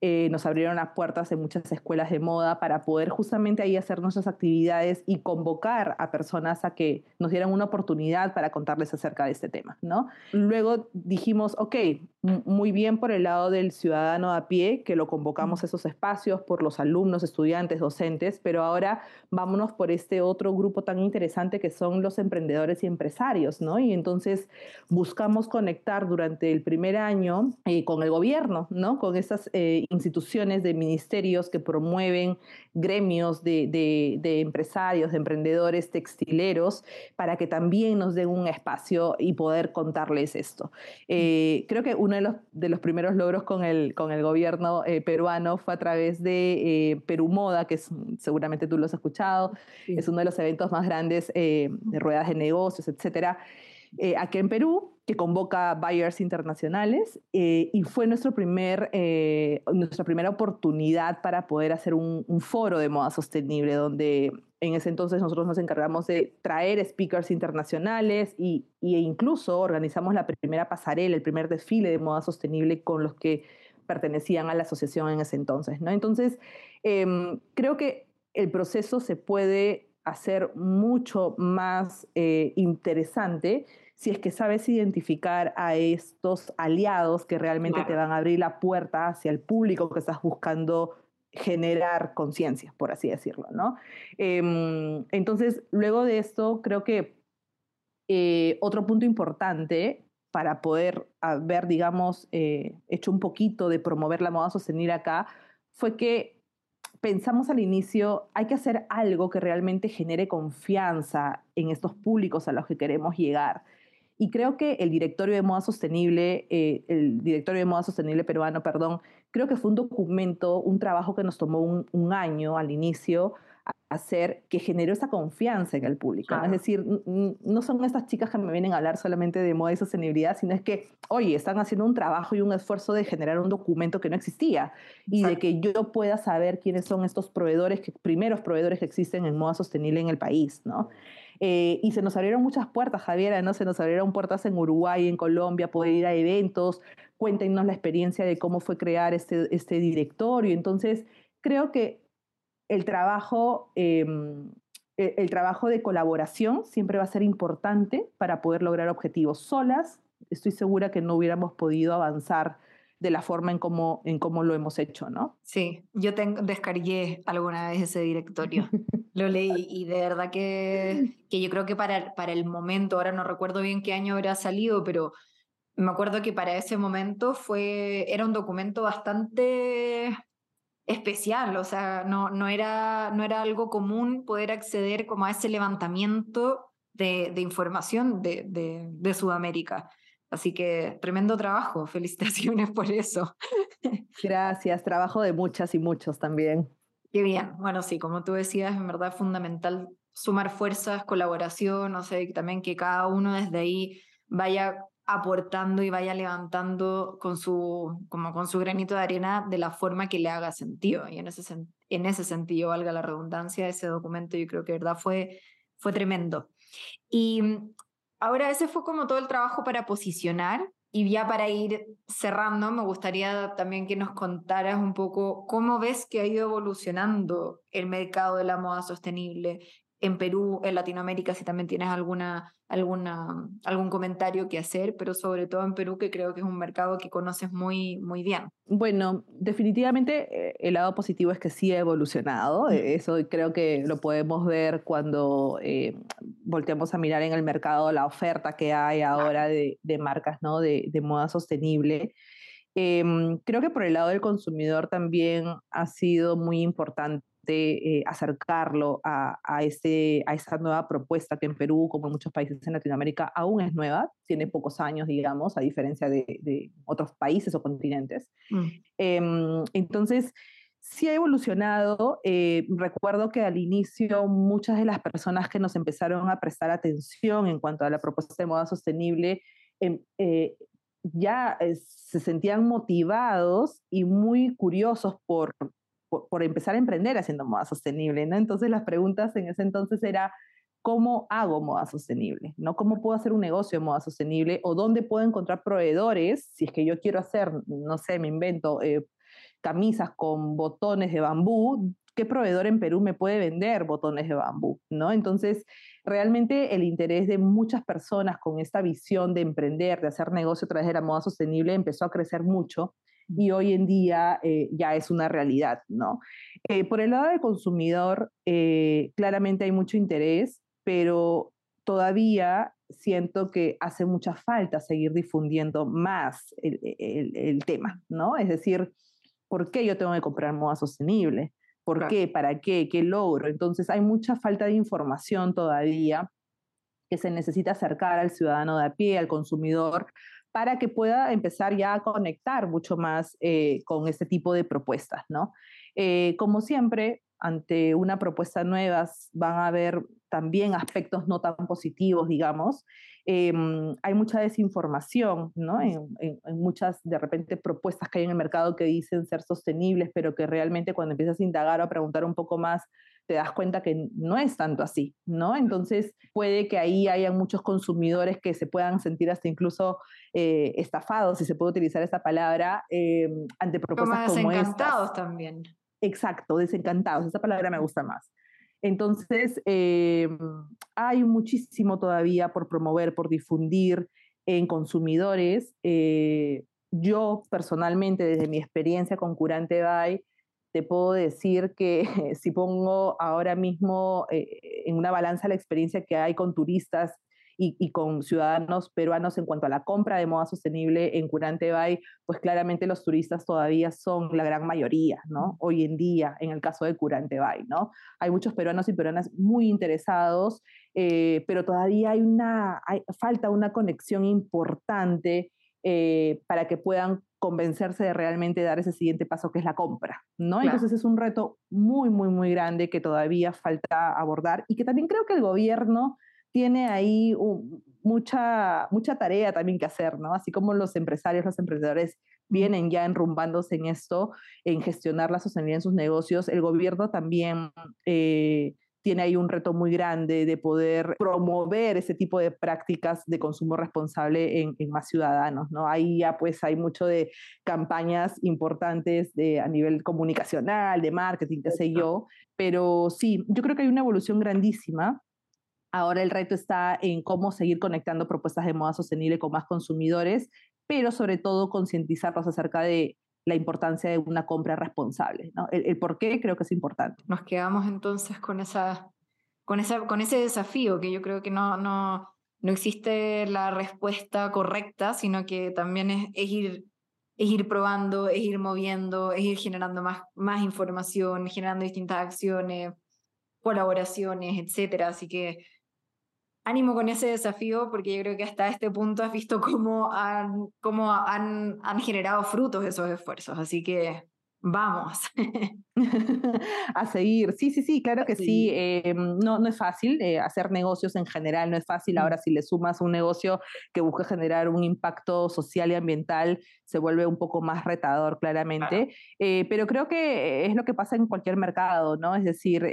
Eh, nos abrieron las puertas en muchas escuelas de moda para poder justamente ahí hacer nuestras actividades y convocar a personas a que nos dieran una oportunidad para contarles acerca de este tema, ¿no? Luego dijimos, ok, muy bien por el lado del ciudadano a pie, que lo convocamos a esos espacios, por los alumnos, estudiantes, docentes, pero ahora vámonos por este otro grupo tan interesante que son los emprendedores y empresarios, ¿no? Y entonces buscamos conectar durante el primer año eh, con el gobierno, ¿no? Con esas eh, instituciones de ministerios que promueven gremios de, empresarios, de emprendedores textileros, para que también nos den un espacio y poder contarles esto. Eh, creo que uno de los, de los, primeros logros con el, con el gobierno eh, peruano fue a través de eh, Perú Moda, que es, seguramente tú lo has escuchado, es uno de los eventos más grandes de ruedas de negocios, etcétera. aquí en Perú, que convoca buyers internacionales eh, y fue nuestro primer, eh, nuestra primera oportunidad para poder hacer un, foro de moda sostenible, donde en ese entonces nosotros nos encargamos de traer speakers internacionales y, e incluso organizamos la primera pasarela, el primer desfile de moda sostenible con los que pertenecían a la asociación en ese entonces. ¿no? Entonces, em, creo que el proceso se puede hacer mucho más eh, interesante si es que sabes identificar a estos aliados que realmente te van a abrir la puerta hacia el público que estás buscando generar conciencia, por así decirlo, ¿no? Em, entonces, luego de esto, creo que eh, otro punto importante para poder haber, digamos, eh, hecho un poquito de promover la moda sostenible acá, fue que pensamos al inicio, hay que hacer algo que realmente genere confianza en estos públicos a los que queremos llegar. Y creo que el directorio de moda sostenible, eh, el directorio de moda sostenible peruano, perdón, creo que fue un documento, un trabajo que nos tomó un, año al inicio, hacer que generó esa confianza en el público. Es decir, no son estas chicas que me vienen a hablar solamente de moda y sostenibilidad, sino es que, oye, están haciendo un trabajo y un esfuerzo de generar un documento que no existía y de que yo pueda saber quiénes son estos proveedores, que, primeros proveedores que existen en moda sostenible en el país, ¿no? Eh, y se nos abrieron muchas puertas, Javiera, ¿no? Se nos abrieron puertas en Uruguay, en Colombia, poder ir a eventos, cuéntenos la experiencia de cómo fue crear este, este directorio. Entonces, creo que el trabajo, em, e, el, trabajo de colaboración siempre va a ser importante para poder lograr objetivos. Solas, estoy segura que no hubiéramos podido avanzar de la forma en cómo, en cómo lo hemos hecho, ¿no? Sí, yo tengo, descargué alguna vez ese directorio, lo leí y de verdad que, que yo creo que para, para el momento, ahora no recuerdo bien qué año habrá salido, pero me acuerdo que para ese momento fue, era un documento bastante especial, o sea, no, no, era, no era algo común poder acceder como a ese levantamiento de, de información de, de, de, Sudamérica. Así que tremendo trabajo, felicitaciones por eso. Gracias, trabajo de muchas y muchos también. Qué bien, bueno, sí, como tú decías, en verdad es fundamental sumar fuerzas, colaboración, o sea, también que cada uno desde ahí vaya aportando y vaya levantando con su, como con su granito de arena de la forma que le haga sentido. Y en ese, en ese sentido, valga la redundancia, ese documento yo creo que verdad fue, fue tremendo. Y mm, ahora ese fue como todo el trabajo para posicionar. Y ya para ir cerrando, me gustaría también que nos contaras un poco cómo ves que ha ido evolucionando el mercado de la moda sostenible, en Perú, en Latinoamérica, si también tienes alguna, alguna, algún comentario que hacer, pero sobre todo en Perú, que creo que es un mercado que conoces muy, muy bien. Bueno, definitivamente eh, el lado positivo es que sí ha evolucionado. Eso creo que lo podemos ver cuando eh, volteamos a mirar en el mercado la oferta que hay ahora de, de marcas ¿no? de, de moda sostenible. Em, creo que por el lado del consumidor también ha sido muy importante eh, acercarlo a, a, este, a esta nueva propuesta que en Perú, como en muchos países en Latinoamérica, aún es nueva, tiene pocos años, digamos, a diferencia de, de otros países o continentes. Mm. Em, entonces, sí ha evolucionado. Eh, recuerdo que al inicio muchas de las personas que nos empezaron a prestar atención en cuanto a la propuesta de moda sostenible, em, eh, ya se sentían motivados y muy curiosos por por, empezar a emprender haciendo moda sostenible, ¿no? Entonces las preguntas en ese entonces era, ¿cómo hago moda sostenible? ¿no? ¿Cómo puedo hacer un negocio de moda sostenible? ¿O dónde puedo encontrar proveedores? Si es que yo quiero hacer, no sé, me invento eh, camisas con botones de bambú, ¿qué proveedor en Perú me puede vender botones de bambú? ¿no? Entonces, realmente el interés de muchas personas con esta visión de emprender, de hacer negocio a través de la moda sostenible empezó a crecer mucho y hoy en día eh, ya es una realidad, ¿no? Eh, por el lado del consumidor, eh, claramente hay mucho interés, pero todavía siento que hace mucha falta seguir difundiendo más el, el, tema, ¿no? Es decir, ¿por qué yo tengo que comprar moda sostenible? ¿Por qué? ¿Para qué? ¿Qué logro? Entonces hay mucha falta de información todavía que se necesita acercar al ciudadano de a pie, al consumidor, para que pueda empezar ya a conectar mucho más eh, con este tipo de propuestas, ¿no? Eh, como siempre, ante una propuesta nueva van a haber también aspectos no tan positivos, digamos. Em, hay mucha desinformación, ¿no? En, en, muchas, de repente, propuestas que hay en el mercado que dicen ser sostenibles, pero que realmente cuando empiezas a indagar o a preguntar un poco más, te das cuenta que no es tanto así, ¿no? Entonces puede que ahí haya muchos consumidores que se puedan sentir hasta incluso eh, estafados, si se puede utilizar esa palabra, eh, ante propuestas como, desencantados también. Exacto, desencantados, esa palabra me gusta más. Entonces, eh, hay muchísimo todavía por promover, por difundir en consumidores. yo personalmente, desde mi experiencia con Curante Bay, te puedo decir que si pongo ahora mismo eh, en una balanza la experiencia que hay con turistas y, con ciudadanos peruanos en cuanto a la compra de moda sostenible en Curante Bay, pues claramente los turistas todavía son la gran mayoría, ¿no? Hoy en día, en el caso de Curante Bay, ¿no? Hay muchos peruanos y peruanas muy interesados, eh, pero todavía hay una, hay, falta una conexión importante eh, para que puedan convencerse de realmente dar ese siguiente paso que es la compra, ¿no? Entonces es un reto muy, muy, muy grande que todavía falta abordar y que también creo que el gobierno tiene ahí mucha, mucha tarea también que hacer, ¿no? Así como los empresarios, los emprendedores vienen ya enrumbándose en esto, en gestionar la sostenibilidad en sus negocios, el gobierno también eh, tiene ahí un reto muy grande de poder promover ese tipo de prácticas de consumo responsable en, más ciudadanos, ¿no? Ahí ya pues hay mucho de campañas importantes de, a nivel comunicacional, de marketing, qué sé yo, pero sí, yo creo que hay una evolución grandísima. Ahora el reto está en cómo seguir conectando propuestas de moda sostenible con más consumidores, pero sobre todo concientizarlos acerca de la importancia de una compra responsable. ¿no? El, por qué creo que es importante. Nos quedamos entonces con, esa, con, esa, con ese desafío que yo creo que no, no, no existe la respuesta correcta, sino que también es, es, ir, es ir probando, es ir moviendo, es ir generando más, más información, generando distintas acciones, colaboraciones, etc. Así que ánimo con ese desafío porque yo creo que hasta este punto has visto cómo han, cómo han, han generado frutos esos esfuerzos. Así que vamos. a seguir, sí, sí, sí, claro que sí. Eh, no, no es fácil eh, hacer negocios en general, no es fácil. Ahora, si le sumas un negocio que busca generar un impacto social y ambiental, se vuelve un poco más retador, claramente. Eh, pero creo que es lo que pasa en cualquier mercado, ¿no? Es decir,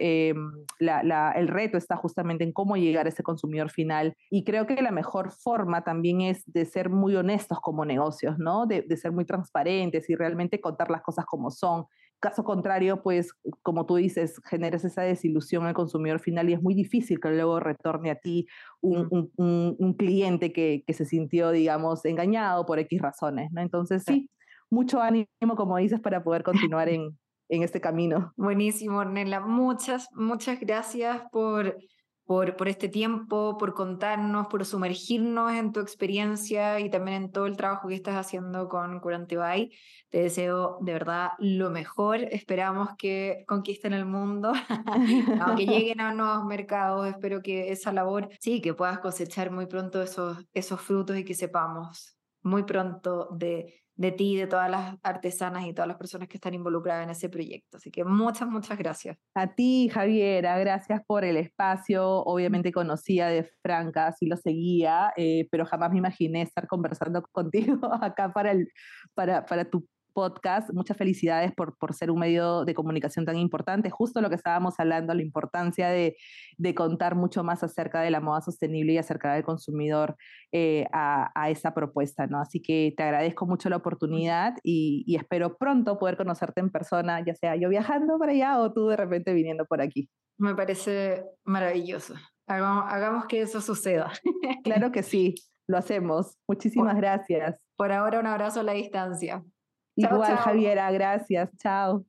la, el reto está justamente en cómo llegar a ese consumidor final. Y creo que la mejor forma también es de ser muy honestos como negocios, ¿no? De, de ser muy transparentes y realmente contar las cosas como son. Caso contrario, pues, como tú dices, generas esa desilusión al consumidor final y es muy difícil que luego retorne a ti un, un, cliente que, que, se sintió, digamos, engañado por X razones, ¿no? Entonces, sí, mucho ánimo, como dices, para poder continuar en, en este camino. Buenísimo, Ornella. Muchas, muchas gracias por por, por este tiempo, por contarnos, por sumergirnos en tu experiencia y también en todo el trabajo que estás haciendo con Curante Bay. Te deseo de verdad lo mejor. Esperamos que conquisten el mundo, aunque lleguen a nuevos mercados. Espero que esa labor, sí, que puedas cosechar muy pronto esos, esos frutos y que sepamos muy pronto de de ti, de todas las artesanas y todas las personas que están involucradas en ese proyecto. Así que muchas, muchas gracias. A ti, Javiera, gracias por el espacio. Obviamente conocía de Franca, sí lo seguía, eh, pero jamás me imaginé estar conversando contigo acá para, el, para, para tu podcast. Muchas felicidades por, por ser un medio de comunicación tan importante. Justo lo que estábamos hablando, la importancia de, de contar mucho más acerca de la moda sostenible y acerca del consumidor eh, a, a, esa propuesta, ¿no? Así que te agradezco mucho la oportunidad y, y, espero pronto poder conocerte en persona, ya sea yo viajando para allá o tú de repente viniendo por aquí. Me parece maravilloso. Hagamos, hagamos que eso suceda. claro que sí, lo hacemos. Muchísimas gracias. Por ahora un abrazo a la distancia. Igual, Javiera, gracias. Chao.